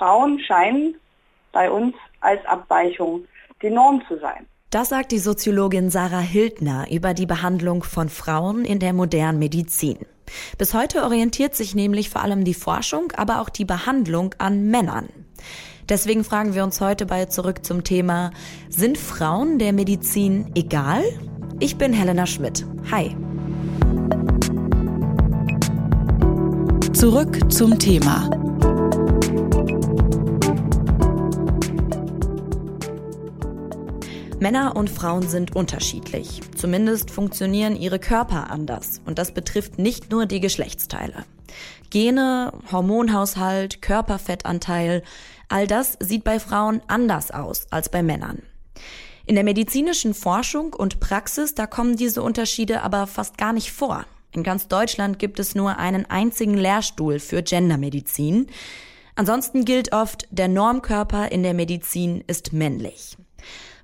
Frauen scheinen bei uns als Abweichung die Norm zu sein. Das sagt die Soziologin Sarah Hildner über die Behandlung von Frauen in der modernen Medizin. Bis heute orientiert sich nämlich vor allem die Forschung, aber auch die Behandlung an Männern. Deswegen fragen wir uns heute bei Zurück zum Thema, sind Frauen der Medizin egal? Ich bin Helena Schmidt. Hi. Zurück zum Thema. Männer und Frauen sind unterschiedlich. Zumindest funktionieren ihre Körper anders. Und das betrifft nicht nur die Geschlechtsteile. Gene, Hormonhaushalt, Körperfettanteil, all das sieht bei Frauen anders aus als bei Männern. In der medizinischen Forschung und Praxis, da kommen diese Unterschiede aber fast gar nicht vor. In ganz Deutschland gibt es nur einen einzigen Lehrstuhl für Gendermedizin. Ansonsten gilt oft, der Normkörper in der Medizin ist männlich.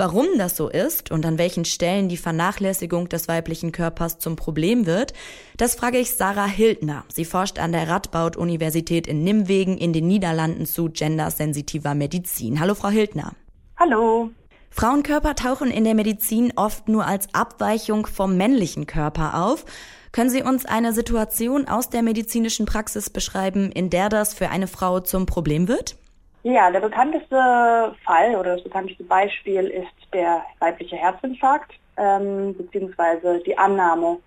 Warum das so ist und an welchen Stellen die Vernachlässigung des weiblichen Körpers zum Problem wird, das frage ich Sarah Hildner. Sie forscht an der Radboud-Universität in Nimwegen in den Niederlanden zu gendersensitiver Medizin. Hallo, Frau Hildner. Hallo. Frauenkörper tauchen in der Medizin oft nur als Abweichung vom männlichen Körper auf. Können Sie uns eine Situation aus der medizinischen Praxis beschreiben, in der das für eine Frau zum Problem wird? Ja, der bekannteste Fall oder das bekannteste Beispiel ist der weibliche Herzinfarkt, ähm, beziehungsweise die Annahme,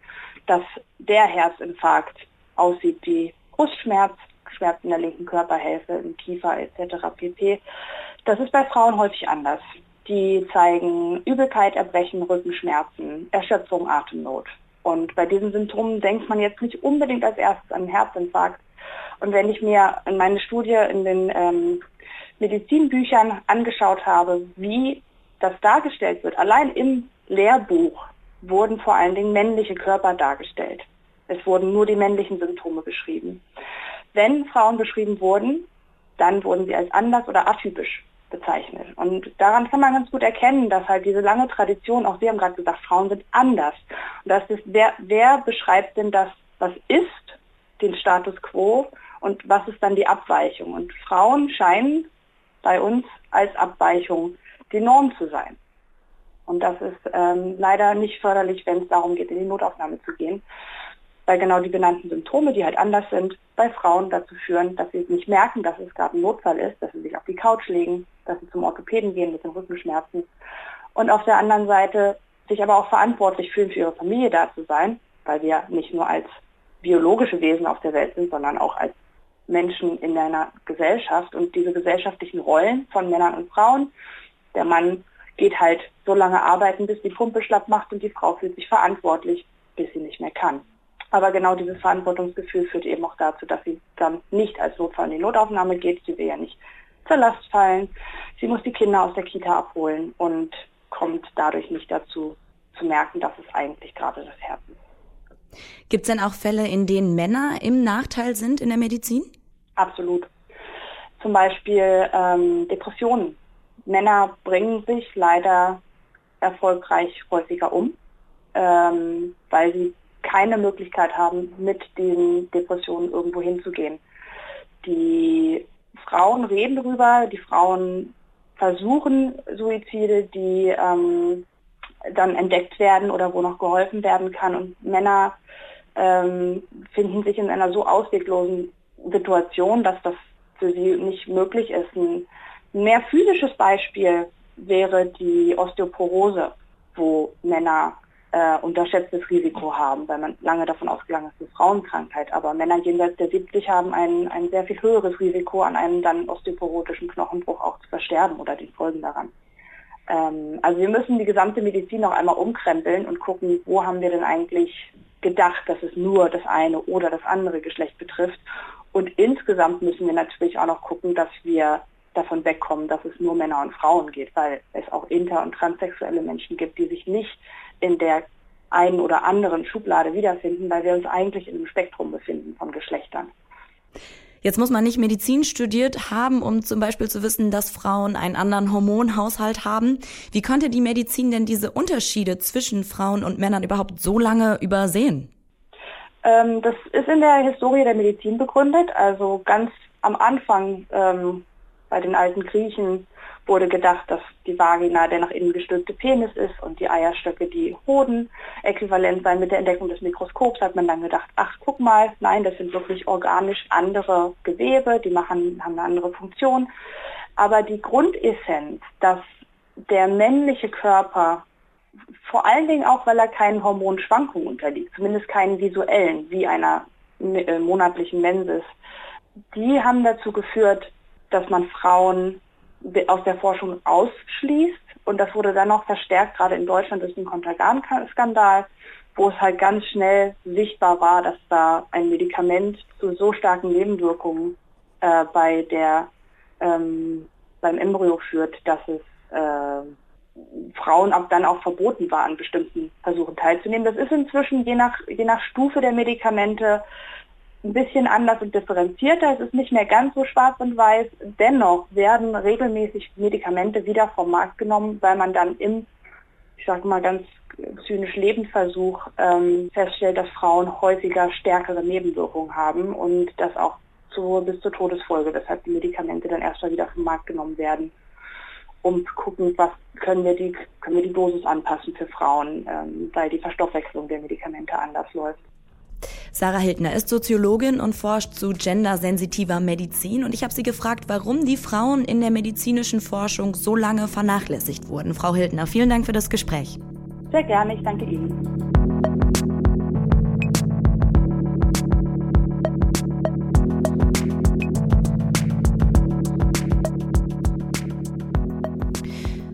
dass der Herzinfarkt aussieht wie Brustschmerz, Schmerzen in der linken Körperhälfte, im Kiefer etc. pp. Das ist bei Frauen häufig anders. Die zeigen Übelkeit, Erbrechen, Rückenschmerzen, Erschöpfung, Atemnot. Und bei diesen Symptomen denkt man jetzt nicht unbedingt als erstes an einen Herzinfarkt. Und wenn ich mir in meine Studie in den ähm, Medizinbüchern angeschaut habe, wie das dargestellt wird, allein im Lehrbuch wurden vor allen Dingen männliche Körper dargestellt. Es wurden nur die männlichen Symptome beschrieben. Wenn Frauen beschrieben wurden, dann wurden sie als anders oder atypisch bezeichnet. Und daran kann man ganz gut erkennen, dass halt diese lange Tradition, auch Sie haben gerade gesagt, Frauen sind anders. Und das ist, wer, wer beschreibt denn das, was ist, den Status quo und was ist dann die Abweichung? Und Frauen scheinen bei uns als Abweichung die Norm zu sein. Und das ist ähm, leider nicht förderlich, wenn es darum geht, in die Notaufnahme zu gehen, weil genau die benannten Symptome, die halt anders sind, bei Frauen dazu führen, dass sie nicht merken, dass es gerade ein Notfall ist, dass sie sich auf die Couch legen, dass sie zum Orthopäden gehen mit den Rückenschmerzen und auf der anderen Seite sich aber auch verantwortlich fühlen, für ihre Familie da zu sein, weil wir nicht nur als biologische Wesen auf der Welt sind, sondern auch als Menschen in einer Gesellschaft und diese gesellschaftlichen Rollen von Männern und Frauen. Der Mann geht halt so lange arbeiten, bis die Pumpe schlapp macht und die Frau fühlt sich verantwortlich, bis sie nicht mehr kann. Aber genau dieses Verantwortungsgefühl führt eben auch dazu, dass sie dann nicht als Notfall in die Notaufnahme geht. Sie will ja nicht zur Last fallen. Sie muss die Kinder aus der Kita abholen und kommt dadurch nicht dazu zu merken, dass es eigentlich gerade das Herz ist. Gibt es denn auch Fälle, in denen Männer im Nachteil sind in der Medizin? Absolut. Zum Beispiel ähm, Depressionen. Männer bringen sich leider erfolgreich häufiger um, ähm, weil sie keine Möglichkeit haben, mit den Depressionen irgendwo hinzugehen. Die Frauen reden darüber, die Frauen versuchen Suizide, die ähm, dann entdeckt werden oder wo noch geholfen werden kann. Und Männer ähm, finden sich in einer so ausweglosen Situation, dass das für sie nicht möglich ist. Ein mehr physisches Beispiel wäre die Osteoporose, wo Männer äh, unterschätztes Risiko haben, weil man lange davon ausgegangen ist, ist Frauenkrankheit. Aber Männer jenseits der 70 haben ein, ein sehr viel höheres Risiko, an einem dann osteoporotischen Knochenbruch auch zu versterben oder den Folgen daran. Ähm, also wir müssen die gesamte Medizin noch einmal umkrempeln und gucken, wo haben wir denn eigentlich gedacht, dass es nur das eine oder das andere Geschlecht betrifft. Und insgesamt müssen wir natürlich auch noch gucken, dass wir davon wegkommen, dass es nur Männer und Frauen geht, weil es auch inter- und transsexuelle Menschen gibt, die sich nicht in der einen oder anderen Schublade wiederfinden, weil wir uns eigentlich in einem Spektrum befinden von Geschlechtern. Jetzt muss man nicht Medizin studiert haben, um zum Beispiel zu wissen, dass Frauen einen anderen Hormonhaushalt haben. Wie konnte die Medizin denn diese Unterschiede zwischen Frauen und Männern überhaupt so lange übersehen? Ähm, das ist in der Historie der Medizin begründet. Also ganz am Anfang ähm, Bei den alten Griechen wurde gedacht, dass die Vagina der nach innen gestülpte Penis ist und die Eierstöcke die Hoden. Äquivalent sein mit der Entdeckung des Mikroskops hat man dann gedacht, ach guck mal, nein, das sind wirklich organisch andere Gewebe, die machen, haben eine andere Funktion. Aber die Grundessenz, dass der männliche Körper vor allen Dingen auch, weil er keinen Hormonschwankungen unterliegt, zumindest keinen visuellen, wie einer äh, monatlichen Menses, die haben dazu geführt, dass man Frauen aus der Forschung ausschließt. Und das wurde dann noch verstärkt, gerade in Deutschland durch den Kontergan-Skandal, wo es halt ganz schnell sichtbar war, dass da ein Medikament zu so starken Nebenwirkungen äh, bei der, ähm, beim Embryo führt, dass es äh, Frauen ab dann auch verboten war, an bestimmten Versuchen teilzunehmen. Das ist inzwischen je nach, je nach Stufe der Medikamente ein bisschen anders und differenzierter. Es ist nicht mehr ganz so schwarz und weiß. Dennoch werden regelmäßig Medikamente wieder vom Markt genommen, weil man dann im, ich sage mal ganz zynisch Lebensversuch ähm, feststellt, dass Frauen häufiger stärkere Nebenwirkungen haben und das auch zu, bis zur Todesfolge, weshalb die Medikamente dann erstmal wieder vom Markt genommen werden, um zu gucken, was können wir die, können wir die Dosis anpassen für Frauen, ähm, weil die Verstoffwechslung der Medikamente anders läuft. Sarah Hildner ist Soziologin und forscht zu gendersensitiver Medizin und ich habe sie gefragt, warum die Frauen in der medizinischen Forschung so lange vernachlässigt wurden. Frau Hildner, vielen Dank für das Gespräch. Sehr gerne, ich danke Ihnen.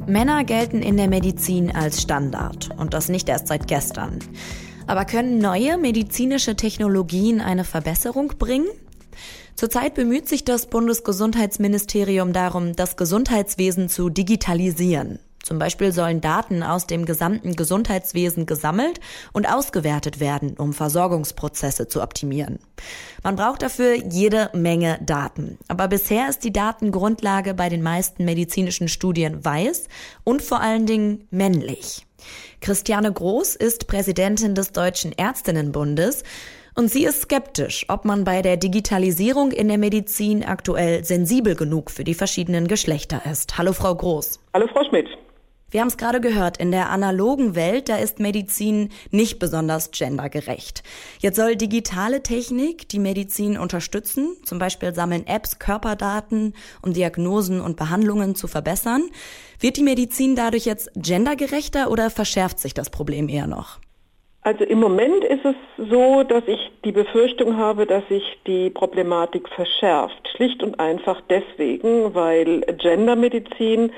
Männer gelten in der Medizin als Standard und das nicht erst seit gestern. Aber können neue medizinische Technologien eine Verbesserung bringen? Zurzeit bemüht sich das Bundesgesundheitsministerium darum, das Gesundheitswesen zu digitalisieren. Zum Beispiel sollen Daten aus dem gesamten Gesundheitswesen gesammelt und ausgewertet werden, um Versorgungsprozesse zu optimieren. Man braucht dafür jede Menge Daten. Aber bisher ist die Datengrundlage bei den meisten medizinischen Studien weiß und vor allen Dingen männlich. Christiane Groß ist Präsidentin des Deutschen Ärztinnenbundes und sie ist skeptisch, ob man bei der Digitalisierung in der Medizin aktuell sensibel genug für die verschiedenen Geschlechter ist. Hallo Frau Groß. Hallo Frau Schmidt. Wir haben es gerade gehört, in der analogen Welt, da ist Medizin nicht besonders gendergerecht. Jetzt soll digitale Technik die Medizin unterstützen. Zum Beispiel sammeln Apps Körperdaten, um Diagnosen und Behandlungen zu verbessern. Wird die Medizin dadurch jetzt gendergerechter oder verschärft sich das Problem eher noch? Also im Moment ist es so, dass ich die Befürchtung habe, dass sich die Problematik verschärft. Schlicht und einfach deswegen, weil Gendermedizin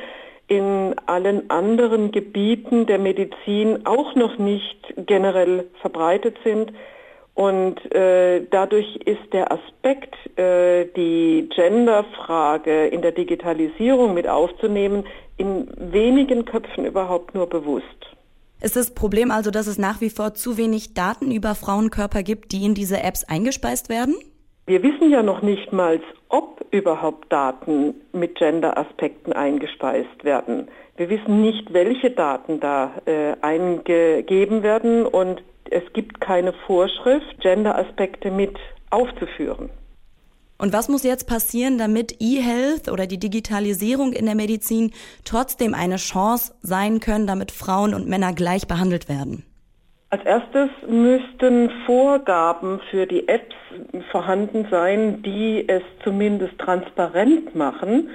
in allen anderen Gebieten der Medizin auch noch nicht generell verbreitet sind. Und äh, dadurch ist der Aspekt, äh, die Genderfrage in der Digitalisierung mit aufzunehmen, in wenigen Köpfen überhaupt nur bewusst. Ist das Problem also, dass es nach wie vor zu wenig Daten über Frauenkörper gibt, die in diese Apps eingespeist werden? Wir wissen ja noch nicht mal, ob überhaupt Daten mit Gender-Aspekten eingespeist werden. Wir wissen nicht, welche Daten da äh, eingegeben werden und es gibt keine Vorschrift, Gender-Aspekte mit aufzuführen. Und was muss jetzt passieren, damit E-Health oder die Digitalisierung in der Medizin trotzdem eine Chance sein können, damit Frauen und Männer gleich behandelt werden? Als erstes müssten Vorgaben für die Apps vorhanden sein, die es zumindest transparent machen,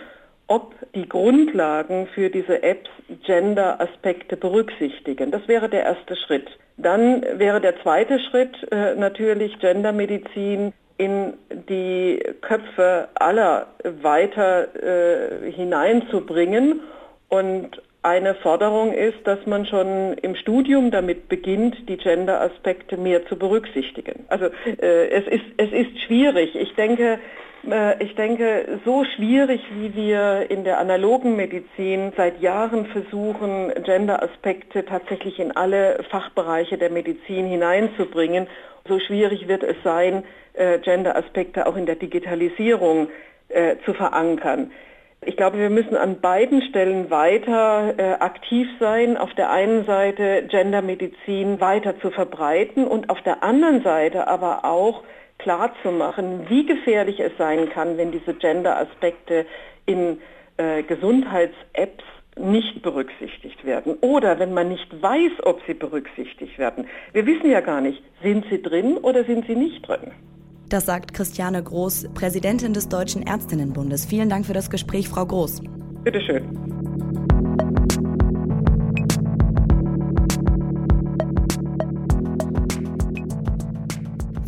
ob die Grundlagen für diese Apps Gender-Aspekte berücksichtigen. Das wäre der erste Schritt. Dann wäre der zweite Schritt äh, natürlich Gendermedizin in die Köpfe aller weiter äh, hineinzubringen und eine Forderung ist, dass man schon im Studium damit beginnt, die Gender-Aspekte mehr zu berücksichtigen. Also äh, es, ist, es ist schwierig. Ich denke, äh, ich denke, so schwierig, wie wir in der analogen Medizin seit Jahren versuchen, Gender-Aspekte tatsächlich in alle Fachbereiche der Medizin hineinzubringen, so schwierig wird es sein, äh, Gender-Aspekte auch in der Digitalisierung äh, zu verankern. Ich glaube, wir müssen an beiden Stellen weiter äh, aktiv sein. Auf der einen Seite Gendermedizin weiter zu verbreiten und auf der anderen Seite aber auch klarzumachen, wie gefährlich es sein kann, wenn diese Gender-Aspekte in äh, Gesundheits-Apps nicht berücksichtigt werden oder wenn man nicht weiß, ob sie berücksichtigt werden. Wir wissen ja gar nicht, sind sie drin oder sind sie nicht drin. Das sagt Christiane Groß, Präsidentin des Deutschen Ärztinnenbundes. Vielen Dank für das Gespräch, Frau Groß. Bitteschön.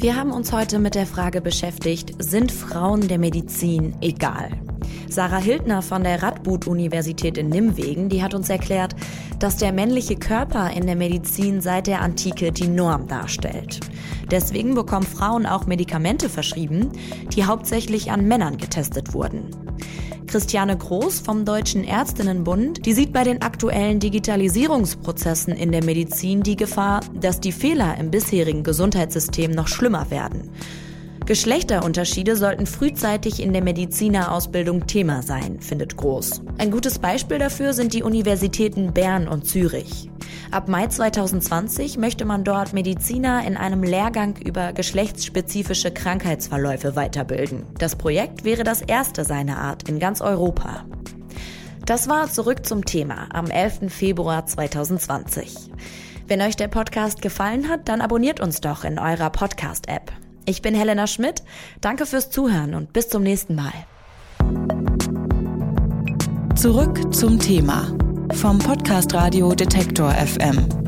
Wir haben uns heute mit der Frage beschäftigt, sind Frauen der Medizin egal? Sarah Hildner von der Radboud-Universität in Nimwegen, die hat uns erklärt, dass der männliche Körper in der Medizin seit der Antike die Norm darstellt. Deswegen bekommen Frauen auch Medikamente verschrieben, die hauptsächlich an Männern getestet wurden. Christiane Groß vom Deutschen Ärztinnenbund, die sieht bei den aktuellen Digitalisierungsprozessen in der Medizin die Gefahr, dass die Fehler im bisherigen Gesundheitssystem noch schlimmer werden. Geschlechterunterschiede sollten frühzeitig in der Medizinerausbildung Thema sein, findet Groß. Ein gutes Beispiel dafür sind die Universitäten Bern und Zürich. Ab Mai 2020 möchte man dort Mediziner in einem Lehrgang über geschlechtsspezifische Krankheitsverläufe weiterbilden. Das Projekt wäre das erste seiner Art in ganz Europa. Das war zurück zum Thema am 11. Februar 2020. Wenn euch der Podcast gefallen hat, dann abonniert uns doch in eurer Podcast-App. Ich bin Helena Schmidt. Danke fürs Zuhören und bis zum nächsten Mal. Zurück zum Thema vom Podcast Radio Detektor FM.